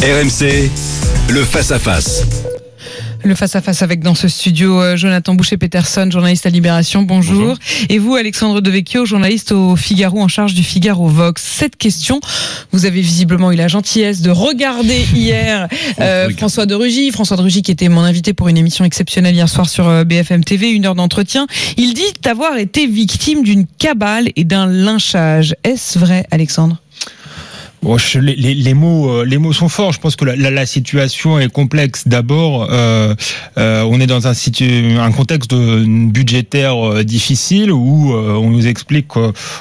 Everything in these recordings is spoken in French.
RMC, le face-à-face. Le face-à-face avec dans ce studio euh, Jonathan Boucher-Peterson, journaliste à Libération, bonjour. Et vous, Alexandre Devecchio, journaliste au Figaro en charge du Figaro Vox. Cette question, vous avez visiblement eu la gentillesse de regarder hier euh, François de Rugy. François de Rugy qui était mon invité pour une émission exceptionnelle hier soir sur euh, BFM TV, une heure d'entretien. Il dit avoir été victime d'une cabale et d'un lynchage. Est-ce vrai, Alexandre? Bon, je, les, les, mots, euh, les mots sont forts. Je pense que la, la, la situation est complexe. D'abord, euh, euh, on est dans un, un contexte budgétaire euh, difficile où euh, on nous explique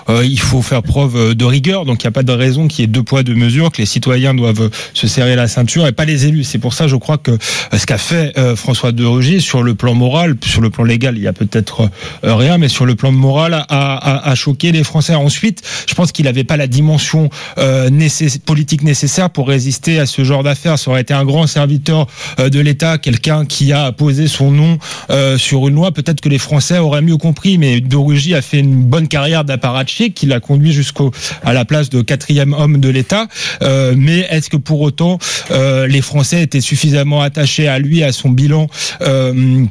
qu'il faut faire preuve de rigueur. Donc, il n'y a pas de raison qu'il y ait deux poids deux mesures, que les citoyens doivent se serrer la ceinture et pas les élus. C'est pour ça, je crois que ce qu'a fait François de Rugy sur le plan moral, sur le plan légal, il y a peut-être rien, mais sur le plan moral, a, a, a choqué les Français. Ensuite, je pense qu'il n'avait pas la dimension politique nécessaire pour résister à ce genre d'affaires. Ça aurait été un grand serviteur euh, de l'État, quelqu'un qui a posé son nom euh, sur une loi. Peut-être que les Français auraient mieux compris, mais De Rugy a fait une bonne carrière d'apparatchik qui l'a conduit jusqu'au à la place de quatrième homme de l'État. Euh, mais est-ce que pour autant les Français étaient suffisamment attachés à lui, à son bilan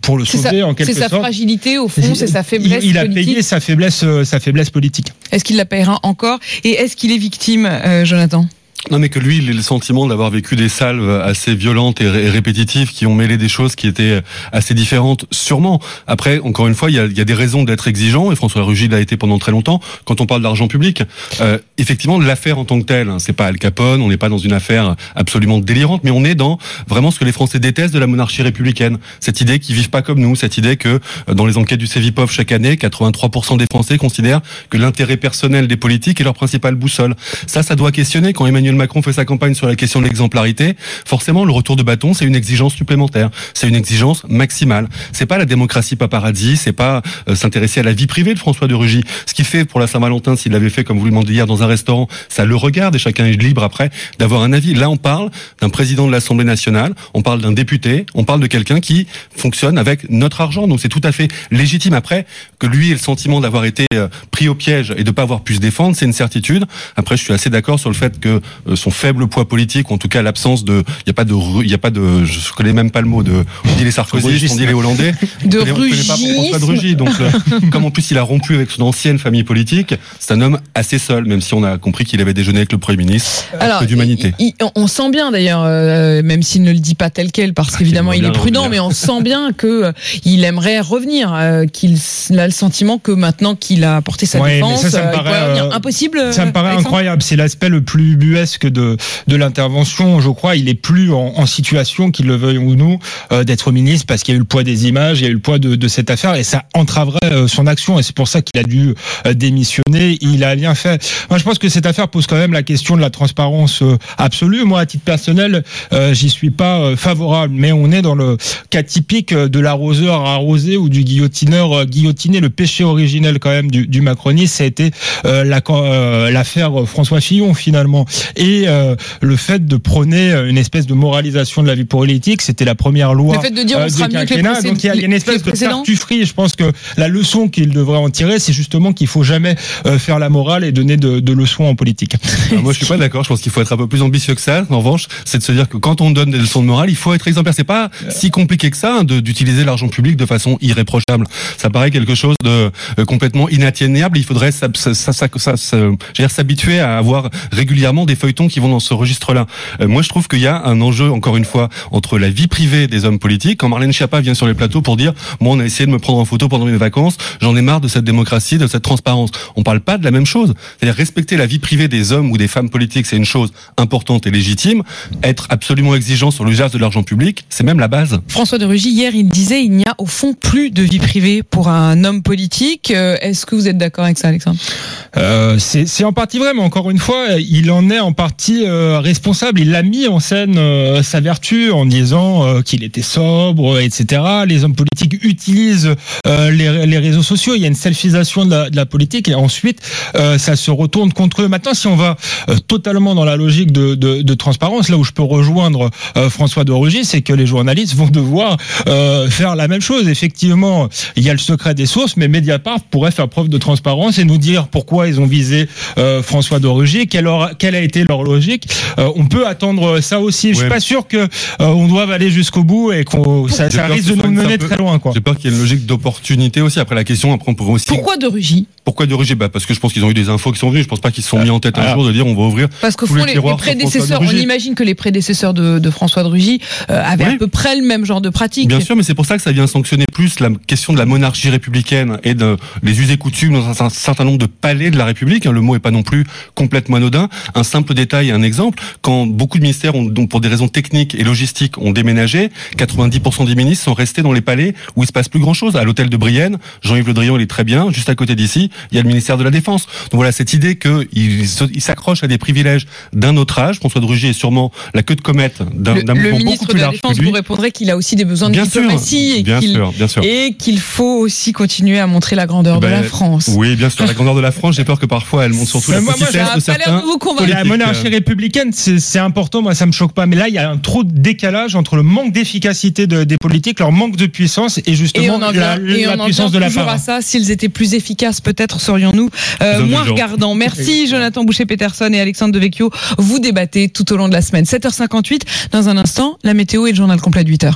pour le sauver en quelque sorte C'est sa fragilité au fond, c'est sa faiblesse. Il, il a payé sa faiblesse, sa faiblesse politique. Est-ce qu'il la payera encore? Et est-ce qu'il est victime, Jonathan Jonathan non, mais que lui, il ait le sentiment d'avoir vécu des salves assez violentes et, répétitives qui ont mêlé des choses qui étaient assez différentes, sûrement. Après, encore une fois, il y a, a des raisons d'être exigeant, et François Rugy l'a été pendant très longtemps. Quand on parle d'argent public, euh, effectivement, l'affaire en tant que telle, hein, c'est pas Al Capone, on n'est pas dans une affaire absolument délirante, mais on est dans vraiment ce que les Français détestent de la monarchie républicaine. Cette idée qu'ils vivent pas comme nous, cette idée que euh, dans les enquêtes du Cevipov chaque année, 83% des Français considèrent que l'intérêt personnel des politiques est leur principale boussole. Ça, ça doit questionner quand Emmanuel Macron fait sa campagne sur la question de l'exemplarité, forcément le retour de bâton, c'est une exigence supplémentaire, c'est une exigence maximale. C'est pas la démocratie paradis, c'est pas euh, s'intéresser à la vie privée de François de Rugy. Ce qu'il fait pour la Saint-Valentin, s'il l'avait fait comme vous le demandez hier dans un restaurant, ça le regarde et chacun est libre après d'avoir un avis. Là, on parle d'un président de l'Assemblée nationale, on parle d'un député, on parle de quelqu'un qui fonctionne avec notre argent. Donc c'est tout à fait légitime après que lui ait le sentiment d'avoir été euh, pris au piège et de pas avoir pu se défendre, c'est une certitude. Après, je suis assez d'accord sur le fait que son faible poids politique, ou en tout cas l'absence de, il y a pas de, il y a pas de, je connais même pas le mot de, on dit les Sarkozy, on dit les Hollandais, de Rugy. Donc, euh, comme en plus il a rompu avec son ancienne famille politique, c'est un homme assez seul, même si on a compris qu'il avait déjeuné avec le Premier ministre. Alors, d'humanité. On sent bien d'ailleurs, euh, même s'il ne le dit pas tel quel, parce ah, qu'évidemment il est prudent, mais on sent bien que il aimerait revenir, qu'il a le sentiment que maintenant qu'il a porté sa défense, ça, ça me paraît, impossible. Ça me paraît incroyable. C'est l'aspect le plus buesque de de, l'intervention, je crois, il est plus en, situation, qu'il le veuille ou non, euh, d'être ministre parce qu'il y a eu le poids des images, il y a eu le poids de, cette affaire et ça entraverait euh, son action et c'est pour ça qu'il a dû euh, démissionner. Il a bien fait. Moi, je pense que cette affaire pose quand même la question de la transparence absolue. Moi, à titre personnel, j'y suis pas favorable, mais on est dans le cas typique de l'arroseur arrosé ou du guillotineur guillotiné. Le péché originel quand même du, du macronisme, ça a été l'affaire François Fillon finalement. Et euh, le fait de prôner une espèce de moralisation de la vie politique, c'était la première loi. Le fait de dire on euh, sera mieux que les Donc il y a une espèce de tartufferie. Je pense que la leçon qu'il devrait en tirer, c'est justement qu'il faut jamais euh, faire la morale et donner de, de leçons en politique. moi, je suis pas d'accord. Je pense qu'il faut être un peu plus ambitieux que ça. En revanche, c'est de se dire que quand on donne des leçons de morale, il faut être exemplaire. C'est pas si compliqué que ça hein, d'utiliser l'argent public de façon irréprochable. Ça paraît quelque chose de complètement inatteignable. Il faudrait s'habituer à avoir régulièrement des feuilletons qui vont dans ce registre-là. Euh, moi, je trouve qu'il y a un enjeu, encore une fois, entre la vie privée des hommes politiques. Quand Marlène Schiappa vient sur les plateaux pour dire, moi, on a essayé de me prendre en photo pendant mes vacances, j'en ai marre de cette démocratie, de cette transparence. On parle pas de la même chose. C'est-à-dire respecter la vie privée des hommes ou des femmes politiques, c'est une chose importante et légitime. Être absolument exigeant sur l'usage de l'argent public, c'est même la base. François de Rugy, hier, il disait, il n'y a au fond plus de vie privée pour un homme politique. Euh, est-ce que vous êtes d'accord avec ça, Alexandre? Euh, C'est en partie vrai, mais encore une fois, il en est en partie euh, responsable. Il a mis en scène euh, sa vertu en disant euh, qu'il était sobre, etc. Les hommes politiques utilisent les, les réseaux sociaux. Il y a une selfisation de la, politique et ensuite ça se retourne contre eux. Maintenant, si on va totalement dans la logique de, de, transparence, là où je peux rejoindre François de Rugy, c'est que les journalistes vont devoir faire la même chose. Effectivement, il y a le secret des sources, mais Mediapart pourrait faire preuve de transparence et nous dire pourquoi ils ont visé François de aura- quelle a été leur logique. Euh, on peut attendre ça aussi. Je suis Ouais. pas sûr que euh, on doive aller jusqu'au bout et qu'on ça, risque que de nous mener très loin. Quoi. J'ai peur qu'il y ait une logique d'opportunité aussi. Après la question, après on pourrait aussi. Pourquoi de Rugy Pourquoi de Rugy bah Parce que je pense qu'ils ont eu des infos qui sont venues. Je pense pas qu'ils se sont mis en tête un Ah. jour de dire on va ouvrir. Parce qu'au Tous fond, les prédécesseurs, on imagine que les prédécesseurs de, de François de Rugy euh, avaient Ouais. à peu près le même genre de pratique. Bien sûr, mais c'est pour ça que ça vient sanctionner plus la question de la monarchie républicaine et de les us et coutumes dans un, un certain nombre de palais de la République. hein. Le mot est pas non plus complètement anodin. Un simple détail, un exemple. Quand beaucoup de ministères ont, donc pour des raisons techniques et logistiques, ont déménagé, 90% des ministres sont restés dans les palais où il se passe plus grand chose. À l'hôtel de Brienne, Jean-Yves Le Drian, il est très bien. Juste à côté d'ici, il y a le ministère de la Défense. Donc voilà, cette idée qu'il se- il s'accroche à des privilèges d'un autre âge. François de Rugy est sûrement la queue de comète d'un Le, d'un le mouvement beaucoup ministre plus de la large Défense vous répondrait qu'il a aussi des besoins de Bien diplomatie et qu'il sûr, bien sûr. et qu'il faut aussi continuer à montrer la grandeur de Ben, la France. Oui, bien sûr. La grandeur de la France, j'ai peur que parfois elle monte surtout la moi, moi, petitesse de certains. vous euh. républicaine, c'est c'est important, moi ça me choque pas. Mais là, il y a un trop de décalage entre le manque d'efficacité de- des politiques, leur manque de puissance et Et justement on en la, vient, et la on en puissance vient de la toujours part. à ça. S'ils étaient plus efficaces, peut-être serions-nous euh, moins regardants. Merci Jonathan Boucher-Peterson et Alexandre Devecchio. Vous débattez tout au long de la semaine. 7h58. Dans un instant, la météo et le journal complet de 8h.